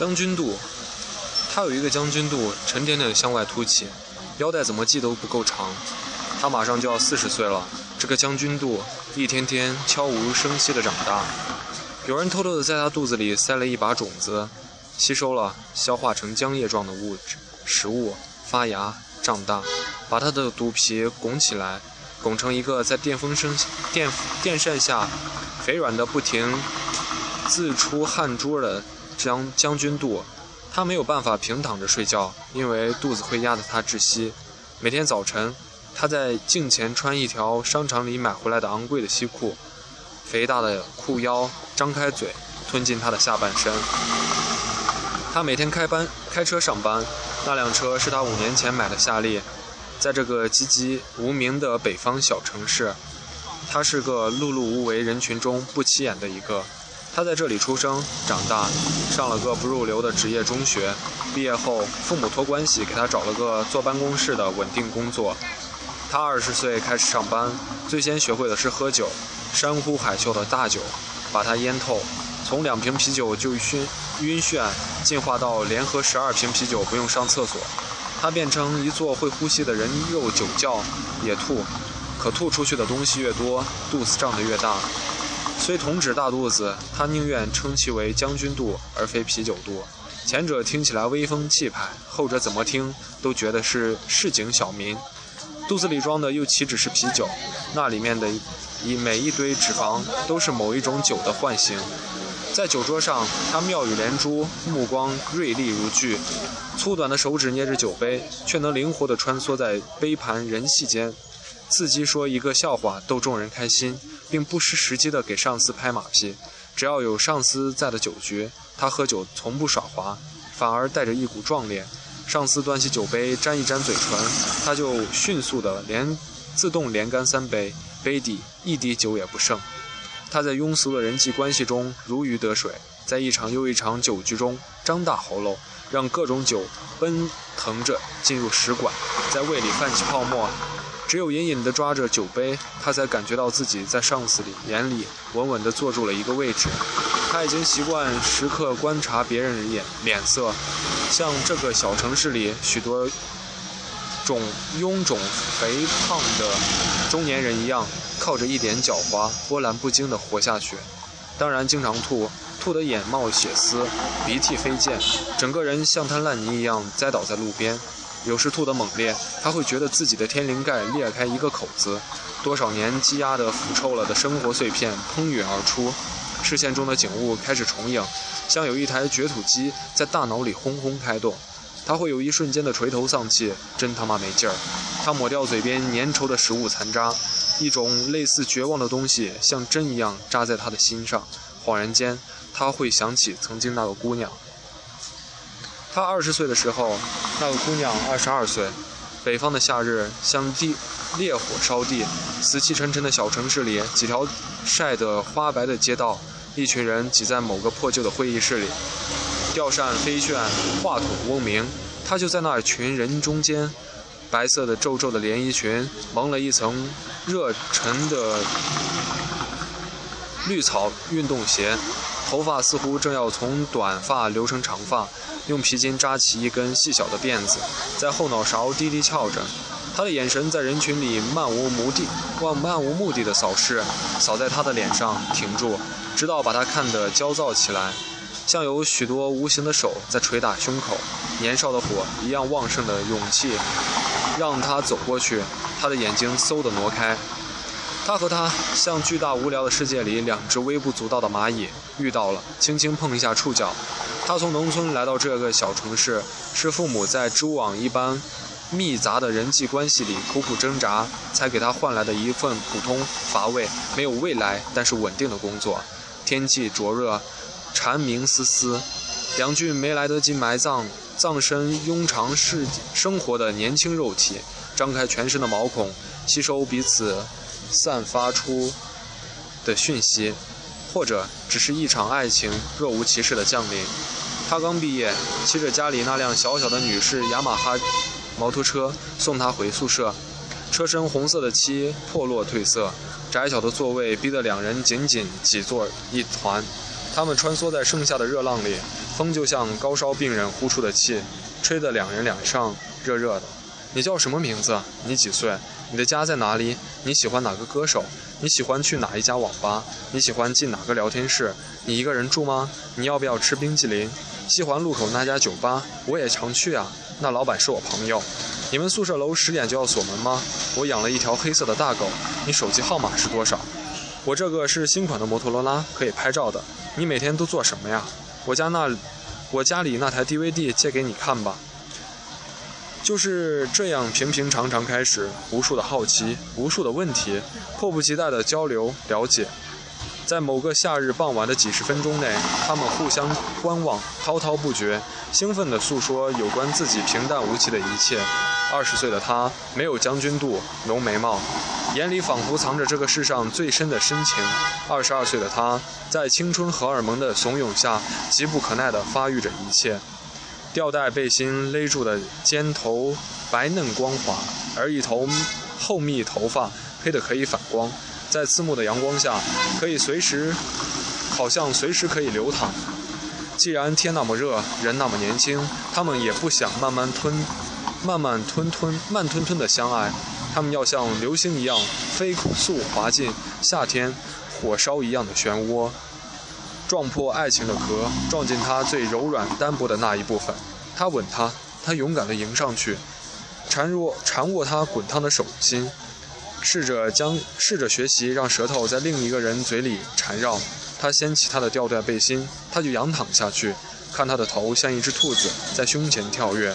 将军肚，他有一个将军肚，沉甸甸的向外凸起，腰带怎么系都不够长。他马上就要四十岁了，这个将军肚一天天悄无声息地长大。有人偷偷地在他肚子里塞了一把种子，吸收了，消化成浆液状的物质食物，发芽长大，把他的肚皮拱起来，拱成一个在电风声电电扇下肥软的不停自出汗珠的将将军肚。他没有办法平躺着睡觉，因为肚子会压得他窒息。每天早晨。他在镜前穿一条商场里买回来的昂贵的西裤，肥大的裤腰张开嘴吞进他的下半身。他每天开班开车上班，那辆车是他五年前买的夏利。在这个籍籍无名的北方小城市，他是个碌碌无为人群中不起眼的一个。他在这里出生长大，上了个不入流的职业中学。毕业后，父母托关系给他找了个坐办公室的稳定工作。他二十岁开始上班，最先学会的是喝酒，山呼海啸的大酒，把他淹透。从两瓶啤酒就晕晕眩，进化到连喝十二瓶啤酒不用上厕所。他变成一座会呼吸的人肉酒窖，也吐，可吐出去的东西越多，肚子胀得越大。虽同指大肚子，他宁愿称其为将军肚，而非啤酒肚。前者听起来威风气派，后者怎么听都觉得是市井小民。肚子里装的又岂止是啤酒？那里面的一每一堆脂肪都是某一种酒的唤醒。在酒桌上，他妙语连珠，目光锐利如炬，粗短的手指捏着酒杯，却能灵活地穿梭在杯盘人隙间，伺机说一个笑话逗众人开心，并不失时机地给上司拍马屁。只要有上司在的酒局，他喝酒从不耍滑，反而带着一股壮烈。上司端起酒杯，沾一沾嘴唇，他就迅速的连自动连干三杯，杯底一滴酒也不剩。他在庸俗的人际关系中如鱼得水，在一场又一场酒局中张大喉咙，让各种酒奔腾着进入食管，在胃里泛起泡沫。只有隐隐地抓着酒杯，他才感觉到自己在上司里眼里稳稳地坐住了一个位置。他已经习惯时刻观察别人的眼脸色，像这个小城市里许多种臃肿肥胖的中年人一样，靠着一点狡猾波澜不惊地活下去。当然，经常吐，吐得眼冒血丝，鼻涕飞溅，整个人像滩烂泥一样栽倒在路边。有时吐得猛烈，他会觉得自己的天灵盖裂开一个口子，多少年积压的腐臭了的生活碎片喷涌而出，视线中的景物开始重影，像有一台掘土机在大脑里轰轰开动。他会有一瞬间的垂头丧气，真他妈没劲儿。他抹掉嘴边粘稠的食物残渣，一种类似绝望的东西像针一样扎在他的心上。恍然间，他会想起曾经那个姑娘。他二十岁的时候，那个姑娘二十二岁。北方的夏日像地烈火烧地，死气沉沉的小城市里，几条晒得花白的街道，一群人挤在某个破旧的会议室里，吊扇飞旋，话筒嗡鸣。她就在那群人中间，白色的皱皱的连衣裙，蒙了一层热沉的绿草运动鞋，头发似乎正要从短发留成长发。用皮筋扎起一根细小的辫子，在后脑勺低低翘着。他的眼神在人群里漫无目的、望漫无目的的扫视，扫在他的脸上，停住，直到把他看得焦躁起来，像有许多无形的手在捶打胸口。年少的火一样旺盛的勇气，让他走过去。他的眼睛嗖地挪开。他和他像巨大无聊的世界里两只微不足道的蚂蚁遇到了，轻轻碰一下触角。他从农村来到这个小城市，是父母在蛛网一般密杂的人际关系里苦苦挣扎，才给他换来的一份普通、乏味、没有未来但是稳定的工作。天气灼热，蝉鸣嘶嘶，两具没来得及埋葬、葬身庸常世生活的年轻肉体，张开全身的毛孔，吸收彼此散发出的讯息，或者只是一场爱情若无其事的降临。他刚毕业，骑着家里那辆小小的女士雅马哈摩托车送他回宿舍。车身红色的漆破落褪色，窄小的座位逼得两人紧紧挤作一团。他们穿梭在盛夏的热浪里，风就像高烧病人呼出的气，吹得两人脸上热热的。你叫什么名字？你几岁？你的家在哪里？你喜欢哪个歌手？你喜欢去哪一家网吧？你喜欢进哪个聊天室？你一个人住吗？你要不要吃冰淇淋？西环路口那家酒吧，我也常去啊。那老板是我朋友。你们宿舍楼十点就要锁门吗？我养了一条黑色的大狗。你手机号码是多少？我这个是新款的摩托罗拉，可以拍照的。你每天都做什么呀？我家那，我家里那台 DVD 借给你看吧。就是这样平平常常开始，无数的好奇，无数的问题，迫不及待的交流了解。在某个夏日傍晚的几十分钟内，他们互相观望，滔滔不绝，兴奋地诉说有关自己平淡无奇的一切。二十岁的他没有将军肚，浓眉毛，眼里仿佛藏着这个世上最深的深情。二十二岁的他在青春荷尔蒙的怂恿下，急不可耐地发育着一切。吊带背心勒住的肩头白嫩光滑，而一头厚密头发黑得可以反光，在刺目的阳光下，可以随时，好像随时可以流淌。既然天那么热，人那么年轻，他们也不想慢慢吞、慢慢吞吞、慢吞吞的相爱，他们要像流星一样飞速滑进夏天火烧一样的漩涡。撞破爱情的壳，撞进他最柔软单薄的那一部分。他吻她，他勇敢地迎上去，缠握缠握她滚烫的手心，试着将试着学习让舌头在另一个人嘴里缠绕。他掀起他的吊带背心，他就仰躺下去，看他的头像一只兔子在胸前跳跃。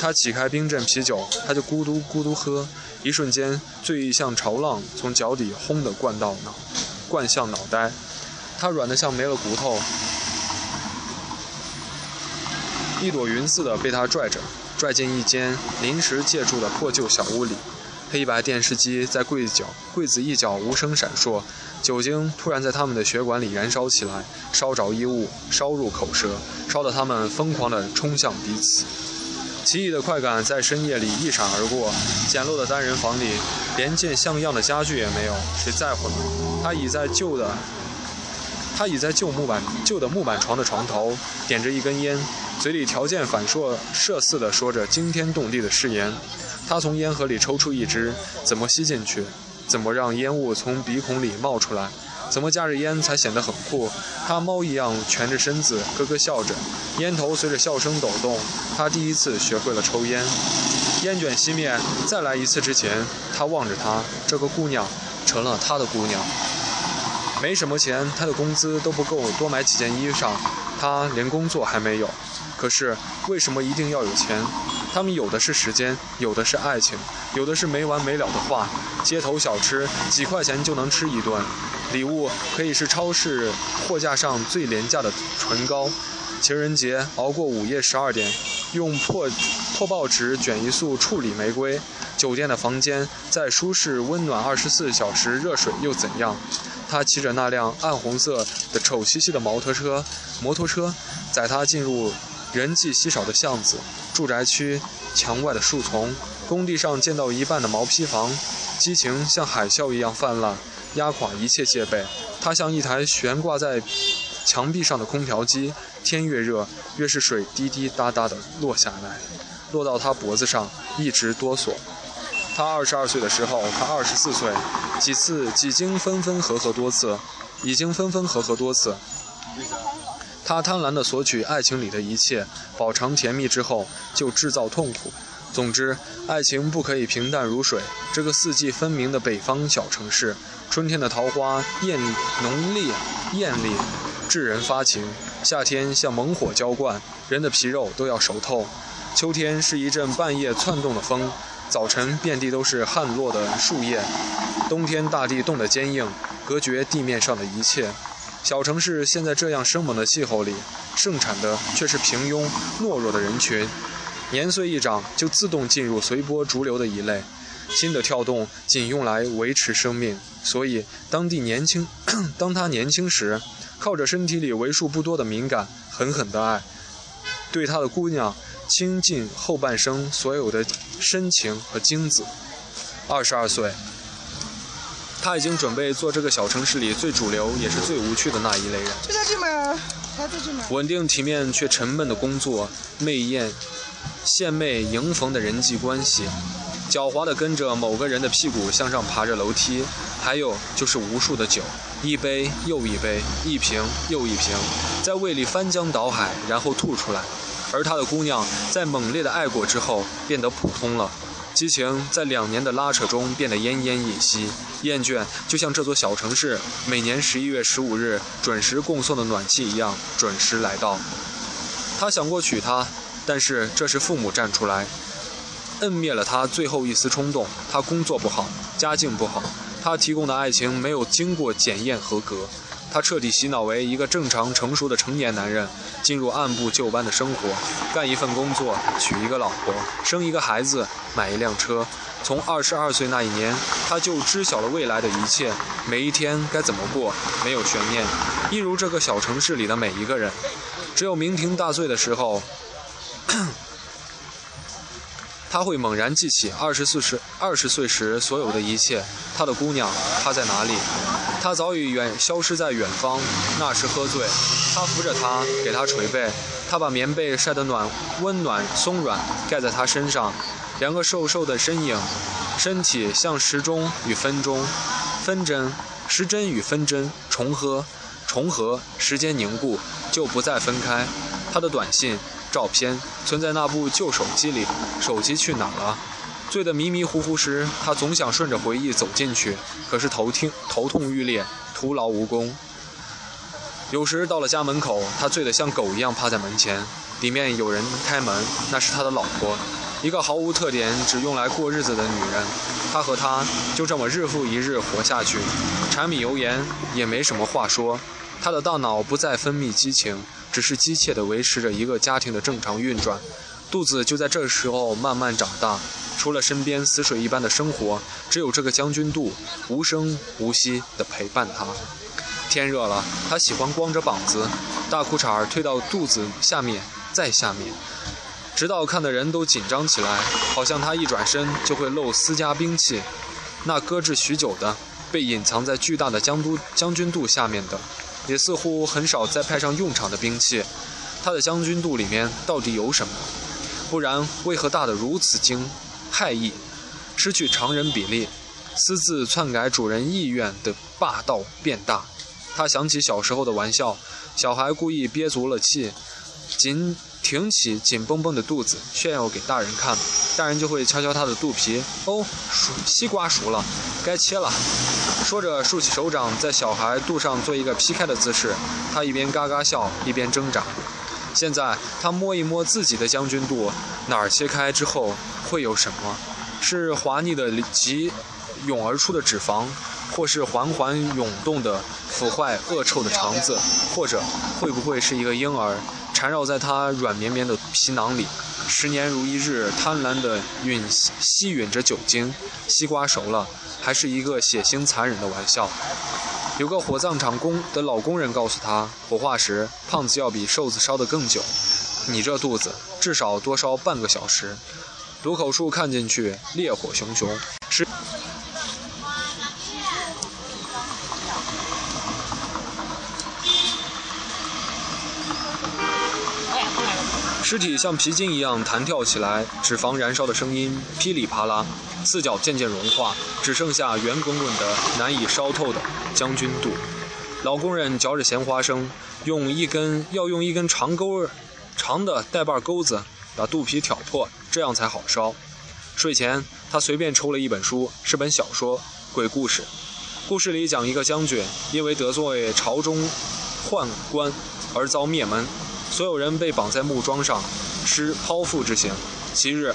他起开冰镇啤酒，他就咕嘟咕嘟喝。一瞬间，醉意像潮浪从脚底轰地灌到脑，灌向脑袋。它软得像没了骨头，一朵云似的被他拽着，拽进一间临时借住的破旧小屋里。黑白电视机在柜角柜子一角无声闪烁，酒精突然在他们的血管里燃烧起来，烧着衣物，烧入口舌，烧得他们疯狂地冲向彼此。奇异的快感在深夜里一闪而过。简陋的单人房里，连件像样的家具也没有，谁在乎呢？他倚在旧的。他倚在旧木板、旧的木板床的床头，点着一根烟，嘴里条件反射射似的说着惊天动地的誓言。他从烟盒里抽出一支，怎么吸进去？怎么让烟雾从鼻孔里冒出来？怎么夹着烟才显得很酷？他猫一样蜷着身子，咯咯笑着，烟头随着笑声抖动。他第一次学会了抽烟。烟卷熄灭，再来一次之前，他望着她，这个姑娘成了他的姑娘。没什么钱，他的工资都不够多买几件衣裳，他连工作还没有。可是为什么一定要有钱？他们有的是时间，有的是爱情，有的是没完没了的话。街头小吃几块钱就能吃一顿，礼物可以是超市货架上最廉价的唇膏。情人节熬过午夜十二点，用破破报纸卷一束处理玫瑰。酒店的房间再舒适温暖，二十四小时热水又怎样？他骑着那辆暗红色的丑兮兮的摩托车，摩托车载他进入人迹稀少的巷子、住宅区、墙外的树丛、工地上建到一半的毛坯房，激情像海啸一样泛滥，压垮一切戒备。他像一台悬挂在墙壁上的空调机，天越热，越是水滴滴答答地落下来，落到他脖子上，一直哆嗦。他二十二岁的时候，他二十四岁，几次几经分分合合多次，已经分分合合多次。他贪婪地索取爱情里的一切，饱尝甜蜜之后就制造痛苦。总之，爱情不可以平淡如水。这个四季分明的北方小城市，春天的桃花艳浓烈艳丽，致人发情；夏天像猛火浇灌，人的皮肉都要熟透；秋天是一阵半夜窜动的风。早晨，遍地都是旱落的树叶；冬天，大地冻得坚硬，隔绝地面上的一切。小城市现在这样生猛的气候里，盛产的却是平庸懦弱的人群。年岁一长，就自动进入随波逐流的一类，心的跳动仅用来维持生命。所以，当地年轻，当他年轻时，靠着身体里为数不多的敏感，狠狠的爱，对他的姑娘。倾尽后半生所有的深情和精子。二十二岁，他已经准备做这个小城市里最主流也是最无趣的那一类人。就在这门，还在这门。稳定体面却沉闷的工作，媚艳、献媚迎逢的人际关系，狡猾地跟着某个人的屁股向上爬着楼梯，还有就是无数的酒，一杯又一杯，一瓶又一瓶，在胃里翻江倒海，然后吐出来。而他的姑娘在猛烈的爱过之后变得普通了，激情在两年的拉扯中变得奄奄一息，厌倦就像这座小城市每年十一月十五日准时供送的暖气一样准时来到。他想过娶她，但是这时父母站出来，摁灭了他最后一丝冲动。他工作不好，家境不好，他提供的爱情没有经过检验合格。他彻底洗脑为一个正常成熟的成年男人，进入按部就班的生活，干一份工作，娶一个老婆，生一个孩子，买一辆车。从二十二岁那一年，他就知晓了未来的一切，每一天该怎么过，没有悬念。一如这个小城市里的每一个人，只有酩酊大醉的时候。他会猛然记起二十四时二十岁时所有的一切，他的姑娘，她在哪里？他早已远消失在远方。那时喝醉，他扶着她，给她捶背，他把棉被晒得暖温暖松软，盖在她身上。两个瘦瘦的身影，身体像时钟与分钟，分针，时针与分针重合，重合，时间凝固，就不再分开。他的短信。照片存在那部旧手机里，手机去哪儿了？醉得迷迷糊糊时，他总想顺着回忆走进去，可是头听头痛欲裂，徒劳无功。有时到了家门口，他醉得像狗一样趴在门前，里面有人开门，那是他的老婆，一个毫无特点、只用来过日子的女人。他和她就这么日复一日活下去，柴米油盐也没什么话说。他的大脑不再分泌激情。只是机械地维持着一个家庭的正常运转，肚子就在这时候慢慢长大。除了身边死水一般的生活，只有这个将军肚无声无息地陪伴他。天热了，他喜欢光着膀子，大裤衩儿推到肚子下面，再下面，直到看的人都紧张起来，好像他一转身就会露私家兵器，那搁置许久的、被隐藏在巨大的将都将军肚下面的。也似乎很少再派上用场的兵器，他的将军肚里面到底有什么？不然为何大得如此惊骇异，失去常人比例，私自篡改主人意愿的霸道变大？他想起小时候的玩笑，小孩故意憋足了气，紧挺起紧绷绷的肚子，炫耀给大人看，大人就会敲敲他的肚皮，哦，熟西瓜熟了，该切了。说着，竖起手掌，在小孩肚上做一个劈开的姿势。他一边嘎嘎笑，一边挣扎。现在，他摸一摸自己的将军肚，哪儿切开之后会有什么？是滑腻的急涌而出的脂肪，或是缓缓涌动的腐坏恶臭的肠子，或者会不会是一个婴儿缠绕在他软绵绵的皮囊里，十年如一日，贪婪地吮吸吮着酒精。西瓜熟了。还是一个血腥残忍的玩笑。有个火葬场工的老工人告诉他，火化时胖子要比瘦子烧得更久。你这肚子至少多烧半个小时。毒口处看进去烈火熊熊。是。尸体像皮筋一样弹跳起来，脂肪燃烧的声音噼里啪啦，四角渐渐融化，只剩下圆滚滚的、难以烧透的将军肚。老工人嚼着咸花生，用一根要用一根长钩长的带把钩子把肚皮挑破，这样才好烧。睡前，他随便抽了一本书，是本小说，鬼故事。故事里讲一个将军因为得罪朝中宦官而遭灭门。所有人被绑在木桩上，施剖腹之刑。其日，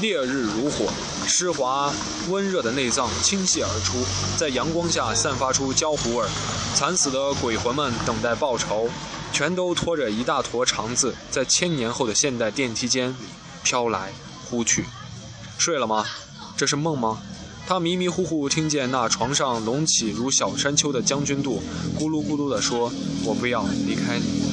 烈日如火，湿滑温热的内脏倾泻而出，在阳光下散发出焦糊味。惨死的鬼魂们等待报仇，全都拖着一大坨肠子，在千年后的现代电梯间里飘来呼去。睡了吗？这是梦吗？他迷迷糊糊听见那床上隆起如小山丘的将军肚，咕噜咕噜地说：“我不要离开你。”